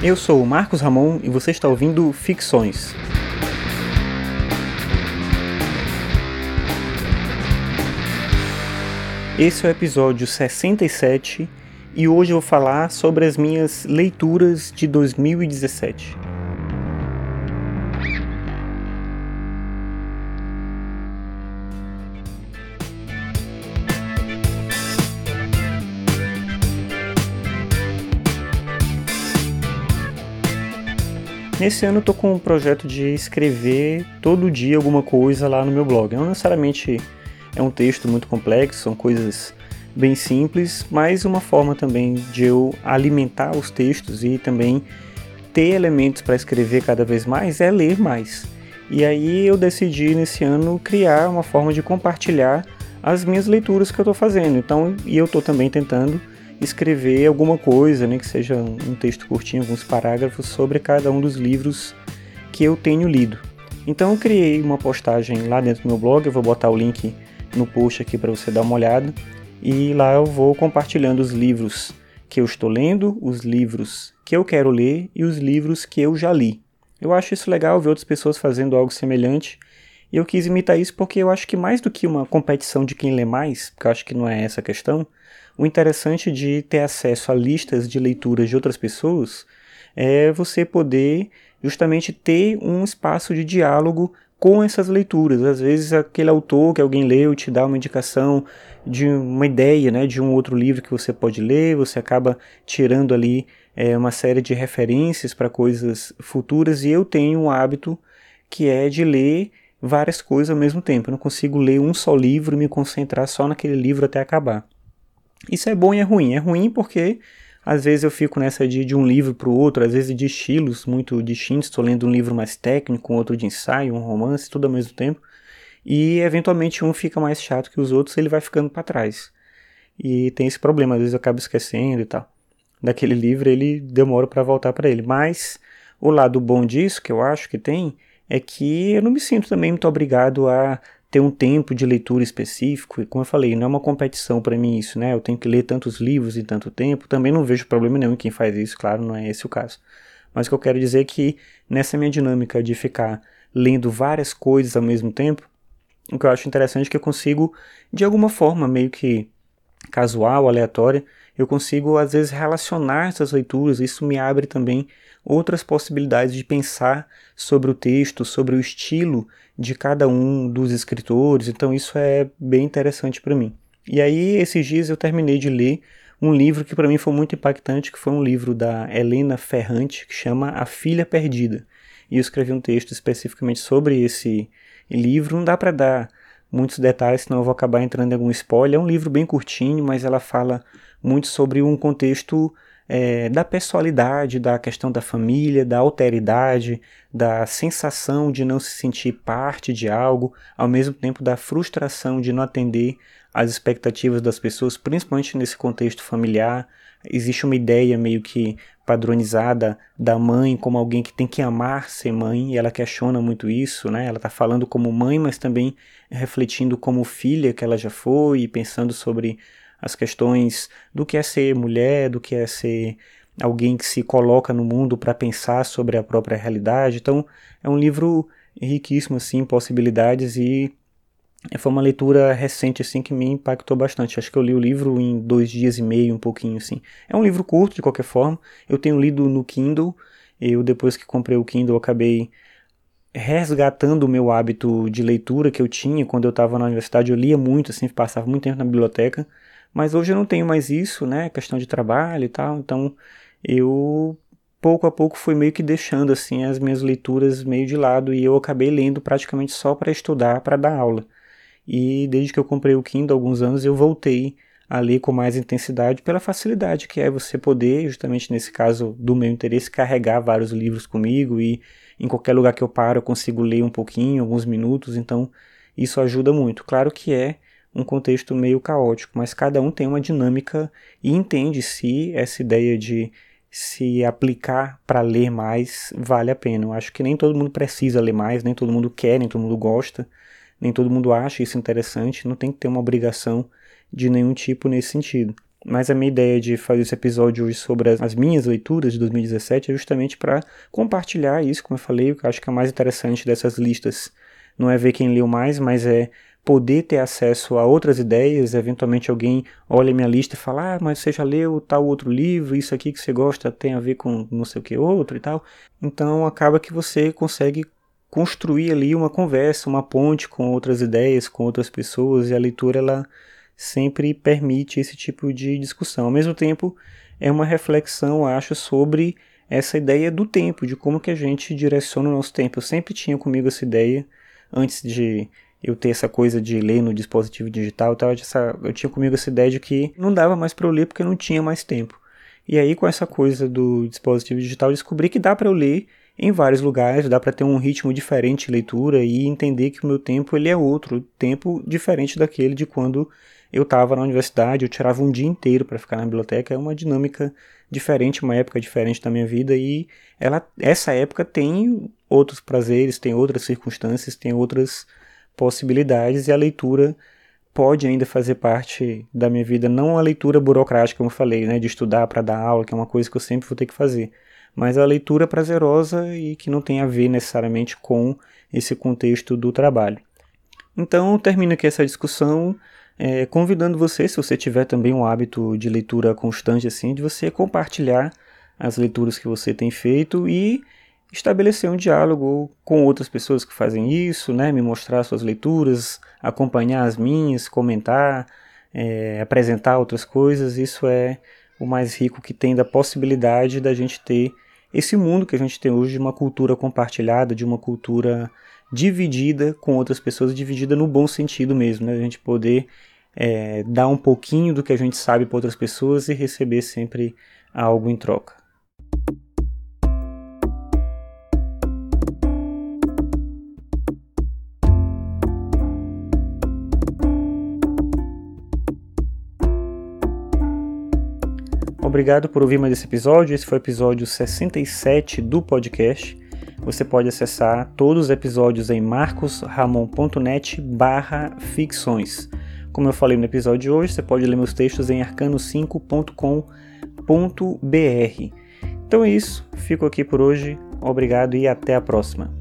Eu sou o Marcos Ramon e você está ouvindo Ficções. Esse é o episódio 67 e hoje eu vou falar sobre as minhas leituras de 2017. Nesse ano eu tô com um projeto de escrever todo dia alguma coisa lá no meu blog. Não necessariamente é um texto muito complexo, são coisas bem simples, mas uma forma também de eu alimentar os textos e também ter elementos para escrever cada vez mais é ler mais. E aí eu decidi nesse ano criar uma forma de compartilhar as minhas leituras que eu estou fazendo. Então, e eu estou também tentando escrever alguma coisa, né, que seja um texto curtinho, alguns parágrafos sobre cada um dos livros que eu tenho lido. Então eu criei uma postagem lá dentro do meu blog, eu vou botar o link no post aqui para você dar uma olhada. E lá eu vou compartilhando os livros que eu estou lendo, os livros que eu quero ler e os livros que eu já li. Eu acho isso legal ver outras pessoas fazendo algo semelhante. E eu quis imitar isso porque eu acho que mais do que uma competição de quem lê mais, porque eu acho que não é essa a questão, o interessante de ter acesso a listas de leituras de outras pessoas é você poder justamente ter um espaço de diálogo com essas leituras. Às vezes aquele autor que alguém leu te dá uma indicação de uma ideia, né, de um outro livro que você pode ler, você acaba tirando ali é, uma série de referências para coisas futuras e eu tenho um hábito que é de ler várias coisas ao mesmo tempo. Eu não consigo ler um só livro e me concentrar só naquele livro até acabar. Isso é bom e é ruim. É ruim porque às vezes eu fico nessa de, de um livro para o outro, às vezes de estilos muito distintos. Estou lendo um livro mais técnico, outro de ensaio, um romance, tudo ao mesmo tempo. E eventualmente um fica mais chato que os outros, ele vai ficando para trás. E tem esse problema, às vezes eu acabo esquecendo e tal. Daquele livro ele demora para voltar para ele. Mas o lado bom disso, que eu acho que tem, é que eu não me sinto também muito obrigado a ter um tempo de leitura específico, e como eu falei, não é uma competição para mim isso, né? Eu tenho que ler tantos livros em tanto tempo, também não vejo problema nenhum em quem faz isso, claro, não é esse o caso. Mas o que eu quero dizer é que nessa minha dinâmica de ficar lendo várias coisas ao mesmo tempo, o que eu acho interessante é que eu consigo, de alguma forma, meio que casual, aleatória, eu consigo às vezes relacionar essas leituras, isso me abre também outras possibilidades de pensar sobre o texto, sobre o estilo de cada um dos escritores, então isso é bem interessante para mim. E aí, esses dias eu terminei de ler um livro que para mim foi muito impactante, que foi um livro da Helena Ferrante, que chama A Filha Perdida. E eu escrevi um texto especificamente sobre esse livro, não dá para dar muitos detalhes, senão eu vou acabar entrando em algum spoiler. É um livro bem curtinho, mas ela fala muito sobre um contexto é, da pessoalidade, da questão da família, da alteridade, da sensação de não se sentir parte de algo, ao mesmo tempo da frustração de não atender às expectativas das pessoas, principalmente nesse contexto familiar. Existe uma ideia meio que padronizada da mãe como alguém que tem que amar ser mãe, e ela questiona muito isso, né? Ela está falando como mãe, mas também refletindo como filha que ela já foi e pensando sobre as questões do que é ser mulher, do que é ser alguém que se coloca no mundo para pensar sobre a própria realidade. Então, é um livro riquíssimo assim, possibilidades e foi uma leitura recente assim que me impactou bastante. Acho que eu li o livro em dois dias e meio, um pouquinho assim. É um livro curto de qualquer forma. Eu tenho lido no Kindle. Eu depois que comprei o Kindle acabei resgatando o meu hábito de leitura que eu tinha quando eu estava na universidade. Eu lia muito, assim, passava muito tempo na biblioteca. Mas hoje eu não tenho mais isso, né? Questão de trabalho e tal. Então eu pouco a pouco fui meio que deixando assim as minhas leituras meio de lado e eu acabei lendo praticamente só para estudar, para dar aula. E desde que eu comprei o Kindle há alguns anos eu voltei a ler com mais intensidade pela facilidade que é você poder, justamente nesse caso do meu interesse, carregar vários livros comigo e em qualquer lugar que eu paro eu consigo ler um pouquinho, alguns minutos, então isso ajuda muito. Claro que é um contexto meio caótico, mas cada um tem uma dinâmica e entende se essa ideia de se aplicar para ler mais vale a pena. Eu acho que nem todo mundo precisa ler mais, nem todo mundo quer, nem todo mundo gosta, nem todo mundo acha isso interessante, não tem que ter uma obrigação de nenhum tipo nesse sentido. mas a minha ideia de fazer esse episódio hoje sobre as, minhas leituras de 2017 é justamente para compartilhar isso, como eu falei, o que eu acho que é mais interessante dessas listas não é ver quem leu mais, mas é poder ter acesso a outras ideias, eventualmente alguém olha minha lista e fala, ah, mas você já leu tal outro livro, isso aqui que você gosta tem a ver com não sei o que outro e tal. Então acaba que você consegue construir ali uma conversa, uma ponte com outras ideias, com outras pessoas, e a leitura ela sempre permite esse tipo de discussão. Ao mesmo tempo, é uma reflexão, acho, sobre essa ideia do tempo, de como que a gente direciona o nosso tempo. Eu sempre tinha comigo essa ideia, antes de eu ter essa coisa de ler no dispositivo digital, tal, eu tinha comigo essa ideia de que não dava mais para eu ler porque eu não tinha mais tempo. E aí, com essa coisa do dispositivo digital, descobri que dá para eu ler em vários lugares, dá para ter um ritmo diferente de leitura e entender que o meu tempo ele é outro, tempo diferente daquele de quando eu estava na universidade, eu tirava um dia inteiro para ficar na biblioteca, é uma dinâmica diferente, uma época diferente da minha vida e ela, essa época tem outros prazeres, tem outras circunstâncias, tem outras possibilidades e a leitura pode ainda fazer parte da minha vida, não a leitura burocrática, como eu falei, né, de estudar para dar aula, que é uma coisa que eu sempre vou ter que fazer, mas a leitura prazerosa e que não tem a ver necessariamente com esse contexto do trabalho. Então, termino aqui essa discussão é, convidando você, se você tiver também um hábito de leitura constante assim, de você compartilhar as leituras que você tem feito e estabelecer um diálogo com outras pessoas que fazem isso, né? Me mostrar suas leituras, acompanhar as minhas, comentar, é, apresentar outras coisas. Isso é o mais rico que tem da possibilidade da gente ter esse mundo que a gente tem hoje de uma cultura compartilhada, de uma cultura dividida com outras pessoas, dividida no bom sentido mesmo, né? A gente poder é, dar um pouquinho do que a gente sabe para outras pessoas e receber sempre algo em troca. Obrigado por ouvir mais esse episódio. Esse foi o episódio 67 do podcast. Você pode acessar todos os episódios em marcosramon.net barra ficções. Como eu falei no episódio de hoje, você pode ler meus textos em arcano5.com.br. Então é isso, fico aqui por hoje, obrigado e até a próxima.